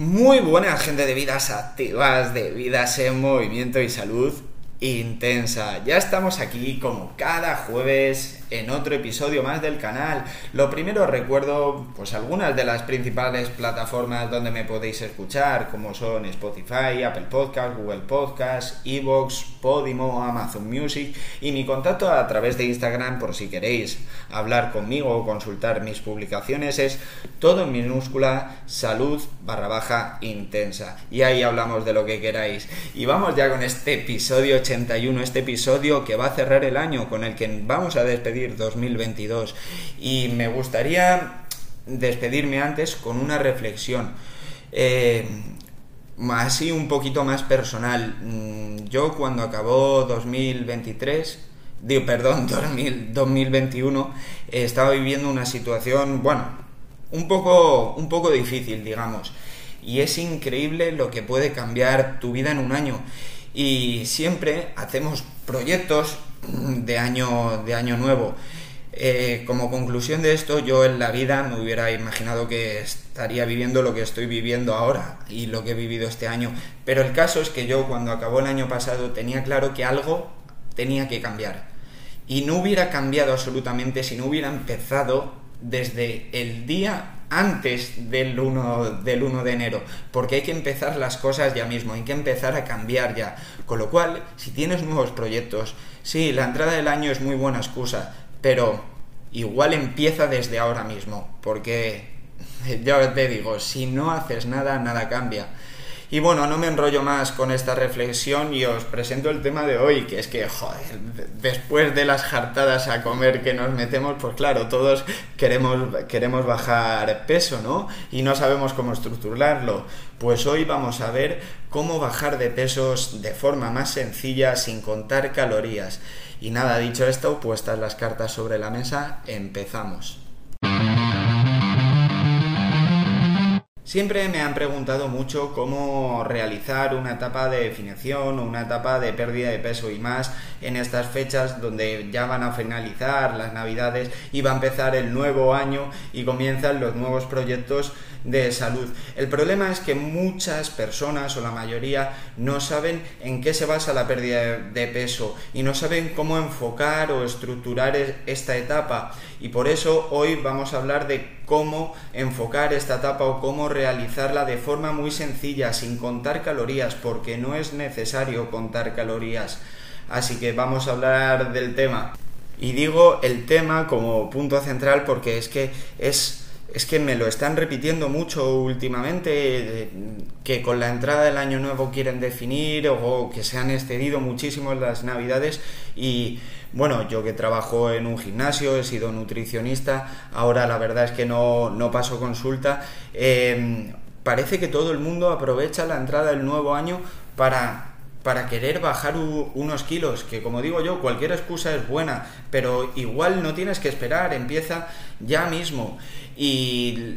Muy buena gente de vidas activas, de vidas en movimiento y salud intensa. Ya estamos aquí como cada jueves en otro episodio más del canal. Lo primero recuerdo pues algunas de las principales plataformas donde me podéis escuchar, como son Spotify, Apple Podcast, Google Podcast, Evox, Podimo, Amazon Music y mi contacto a través de Instagram por si queréis hablar conmigo o consultar mis publicaciones es todo en minúscula salud barra baja intensa. Y ahí hablamos de lo que queráis. Y vamos ya con este episodio 81, este episodio que va a cerrar el año con el que vamos a despedir 2022. Y me gustaría despedirme antes con una reflexión. Eh, así un poquito más personal. Mm, yo cuando acabó 2023, digo, perdón, 2021, estaba viviendo una situación, bueno, un poco, un poco difícil, digamos. Y es increíble lo que puede cambiar tu vida en un año. Y siempre hacemos proyectos de año, de año nuevo. Eh, como conclusión de esto, yo en la vida me hubiera imaginado que estaría viviendo lo que estoy viviendo ahora y lo que he vivido este año. Pero el caso es que yo cuando acabó el año pasado tenía claro que algo tenía que cambiar. Y no hubiera cambiado absolutamente si no hubiera empezado desde el día antes del 1, del 1 de enero, porque hay que empezar las cosas ya mismo, hay que empezar a cambiar ya. Con lo cual, si tienes nuevos proyectos, sí, la entrada del año es muy buena excusa, pero igual empieza desde ahora mismo, porque ya te digo, si no haces nada, nada cambia. Y bueno, no me enrollo más con esta reflexión y os presento el tema de hoy, que es que, joder, después de las jartadas a comer que nos metemos, pues claro, todos queremos, queremos bajar peso, ¿no? Y no sabemos cómo estructurarlo. Pues hoy vamos a ver cómo bajar de pesos de forma más sencilla sin contar calorías. Y nada, dicho esto, puestas las cartas sobre la mesa, empezamos. Siempre me han preguntado mucho cómo realizar una etapa de definición o una etapa de pérdida de peso y más en estas fechas donde ya van a finalizar las navidades y va a empezar el nuevo año y comienzan los nuevos proyectos de salud. El problema es que muchas personas o la mayoría no saben en qué se basa la pérdida de peso y no saben cómo enfocar o estructurar esta etapa y por eso hoy vamos a hablar de cómo enfocar esta etapa o cómo realizarla de forma muy sencilla, sin contar calorías, porque no es necesario contar calorías. Así que vamos a hablar del tema. Y digo el tema como punto central porque es que es es que me lo están repitiendo mucho últimamente, que con la entrada del año nuevo quieren definir o que se han excedido muchísimo las navidades. Y bueno, yo que trabajo en un gimnasio, he sido nutricionista, ahora la verdad es que no, no paso consulta, em, parece que todo el mundo aprovecha la entrada del nuevo año para para querer bajar unos kilos, que como digo yo, cualquier excusa es buena, pero igual no tienes que esperar, empieza ya mismo. Y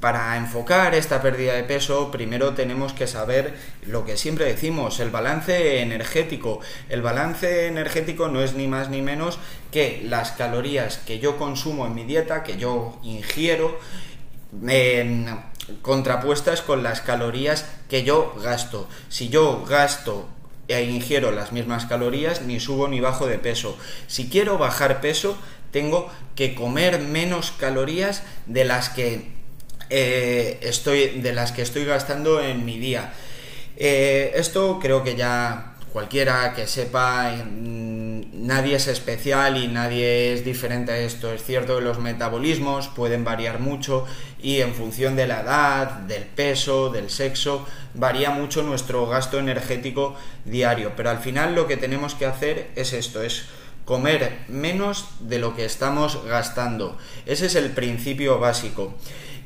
para enfocar esta pérdida de peso, primero tenemos que saber lo que siempre decimos, el balance energético. El balance energético no es ni más ni menos que las calorías que yo consumo en mi dieta, que yo ingiero, contrapuestas con las calorías que yo gasto. Si yo gasto e ingiero las mismas calorías, ni subo ni bajo de peso. Si quiero bajar peso, tengo que comer menos calorías de las que eh, estoy de las que estoy gastando en mi día. Eh, esto creo que ya cualquiera que sepa, mm, nadie es especial y nadie es diferente a esto. Es cierto que los metabolismos pueden variar mucho y en función de la edad, del peso, del sexo, varía mucho nuestro gasto energético diario. Pero al final lo que tenemos que hacer es esto, es comer menos de lo que estamos gastando. Ese es el principio básico.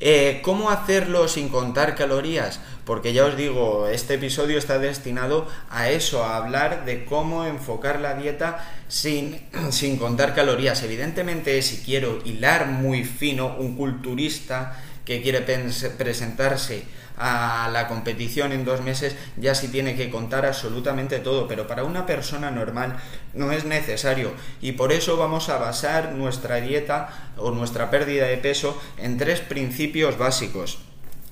Eh, ¿Cómo hacerlo sin contar calorías? Porque ya os digo, este episodio está destinado a eso, a hablar de cómo enfocar la dieta sin, sin contar calorías. Evidentemente, si quiero hilar muy fino, un culturista que quiere presentarse a la competición en dos meses ya sí tiene que contar absolutamente todo, pero para una persona normal no es necesario y por eso vamos a basar nuestra dieta o nuestra pérdida de peso en tres principios básicos.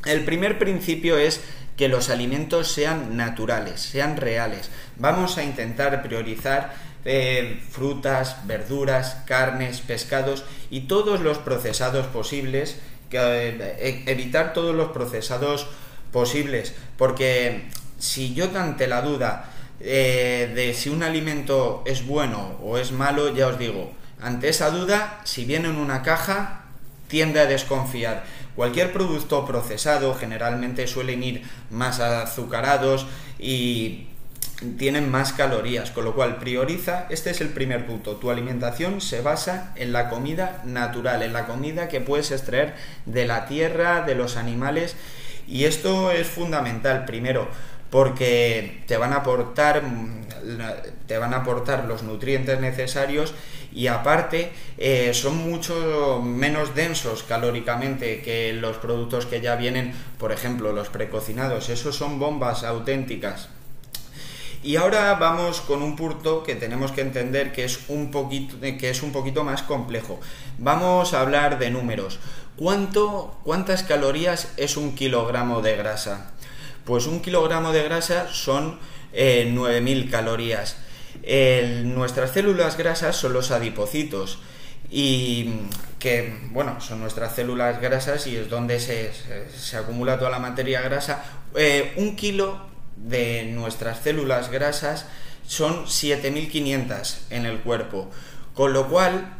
El primer principio es que los alimentos sean naturales, sean reales. Vamos a intentar priorizar eh, frutas, verduras, carnes, pescados y todos los procesados posibles, evitar todos los procesados posibles, porque si yo ante la duda eh, de si un alimento es bueno o es malo, ya os digo, ante esa duda, si viene en una caja, tiende a desconfiar. Cualquier producto procesado generalmente suelen ir más azucarados y tienen más calorías, con lo cual prioriza, este es el primer punto, tu alimentación se basa en la comida natural, en la comida que puedes extraer de la tierra, de los animales y esto es fundamental, primero, porque te van a aportar te van a aportar los nutrientes necesarios y aparte eh, son mucho menos densos calóricamente que los productos que ya vienen, por ejemplo, los precocinados. Esos son bombas auténticas. Y ahora vamos con un punto que tenemos que entender que es un poquito, que es un poquito más complejo. Vamos a hablar de números. ¿Cuánto, ¿Cuántas calorías es un kilogramo de grasa? Pues un kilogramo de grasa son 9.000 eh, calorías. nuestras células grasas son los adipocitos y que, bueno, son nuestras células grasas y es donde se, acumula toda la materia grasa. Eh, un kilo de nuestras células grasas son 7.500 en el cuerpo. Con lo cual,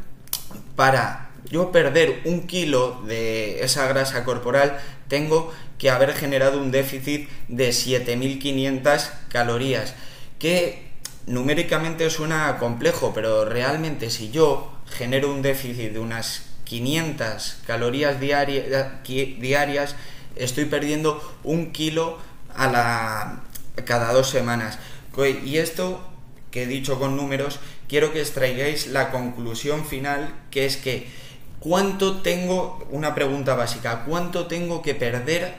para yo perder un kilo de esa grasa corporal, tengo que haber generado un déficit de 7.500 calorías, que numéricamente suena complejo, pero realmente si yo genero un déficit de unas 500 calorías diarias, estoy perdiendo un kilo a la, cada dos semanas. Y esto que he dicho con números, quiero que extraigáis la conclusión final, que es que ¿cuánto tengo, una pregunta básica, cuánto tengo que perder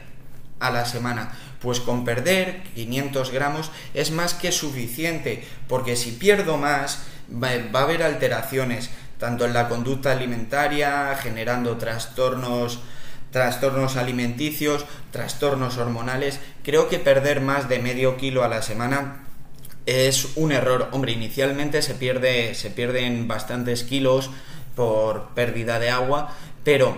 a la semana? Pues con perder 500 gramos es más que suficiente, porque si pierdo más, va, a haber alteraciones, tanto en la conducta alimentaria, generando trastornos trastornos alimenticios, trastornos hormonales. Creo que perder más de medio kilo a la semana es un error. Hombre, inicialmente se pierde, se pierden bastantes kilos por pérdida de agua, pero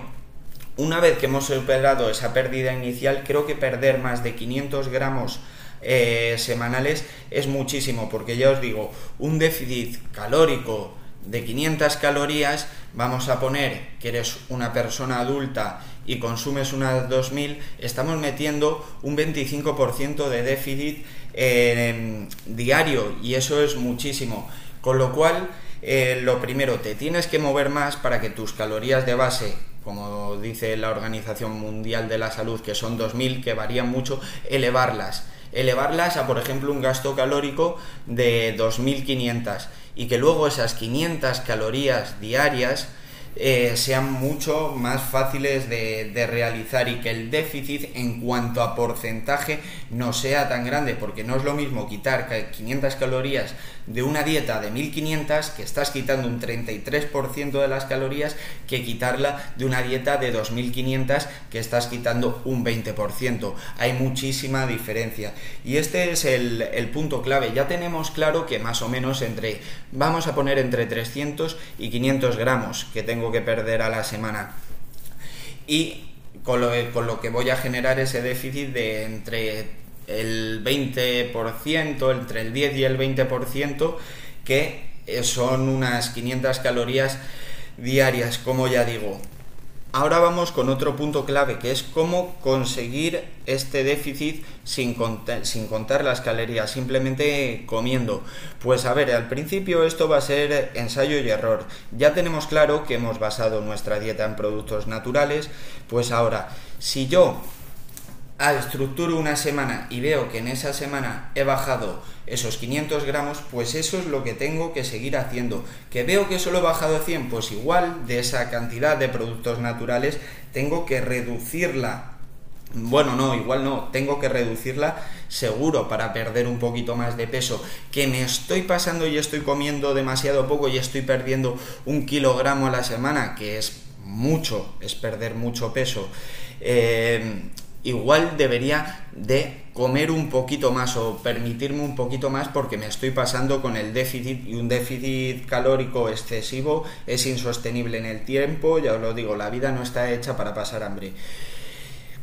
una vez que hemos superado esa pérdida inicial, creo que perder más de 500 gramos eh, semanales es muchísimo, porque ya os digo, un déficit calórico de 500 calorías, vamos a poner que eres una persona adulta y consumes unas 2000, estamos metiendo un 25% de déficit eh, diario y eso es muchísimo. Con lo cual, eh, lo primero, te tienes que mover más para que tus calorías de base, como dice la Organización Mundial de la Salud, que son 2000, que varían mucho, elevarlas. Elevarlas a, por ejemplo, un gasto calórico de 2500 y que luego esas 500 calorías diarias eh, sean mucho más fáciles de, de, realizar y que el déficit en cuanto a porcentaje no sea tan grande, porque no es lo mismo quitar 500 calorías de una dieta de 1500, que estás quitando un 33% de las calorías, que quitarla de una dieta de 2500, que estás quitando un 20%. Hay muchísima diferencia. Y este es el, el punto clave. Ya tenemos claro que más o menos entre, vamos a poner entre 300 y 500 gramos que tengo que perder a la semana. Y con lo, con lo que voy a generar ese déficit de entre el 20%, entre el 10 y el 20%, que eh, son unas 500 calorías diarias, como ya digo. Ahora vamos con otro punto clave, que es cómo conseguir este déficit sin contar, sin contar las calorías, simplemente comiendo. Pues a ver, al principio esto va a ser ensayo y error. Ya tenemos claro que hemos basado nuestra dieta en productos naturales, pues ahora, si yo al estructuro una semana y veo que en esa semana he bajado esos 500 gramos, pues eso es lo que tengo que seguir haciendo. Que veo que solo he bajado 100, pues igual de esa cantidad de productos naturales tengo que reducirla. Bueno, no, igual no, tengo que reducirla seguro para perder un poquito más de peso. Que me estoy pasando y estoy comiendo demasiado poco y estoy perdiendo un kilogramo a la semana, que es mucho, es perder mucho peso. Eh, igual debería de comer un poquito más o permitirme un poquito más porque me estoy pasando con el déficit y un déficit calórico excesivo es insostenible en el tiempo, ya os lo digo, la vida no está hecha para pasar hambre.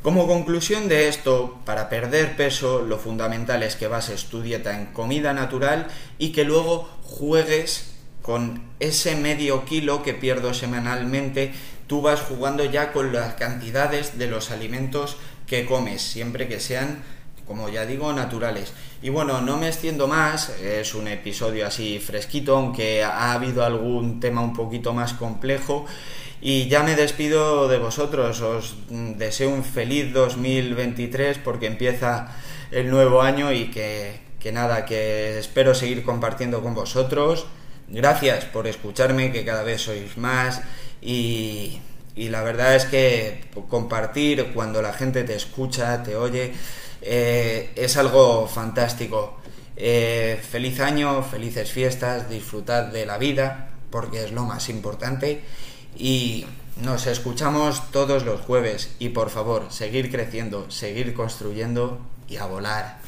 Como conclusión de esto, para perder peso, lo fundamental es que bases tu dieta en comida natural y que luego juegues con ese medio kilo que pierdo semanalmente, tú vas jugando ya con las cantidades de los alimentos que comes, siempre que sean, como ya digo, naturales. Y bueno, no me extiendo más, es un episodio así fresquito, aunque ha habido algún tema un poquito más complejo. Y ya me despido de vosotros, os deseo un feliz 2023 porque empieza el nuevo año y que, que nada, que espero seguir compartiendo con vosotros. Gracias por escucharme, que cada vez sois más y, y la verdad es que compartir cuando la gente te escucha, te oye, eh, es algo fantástico. Eh, feliz año, felices fiestas, disfrutad de la vida, porque es lo más importante y nos escuchamos todos los jueves y por favor, seguir creciendo, seguir construyendo y a volar.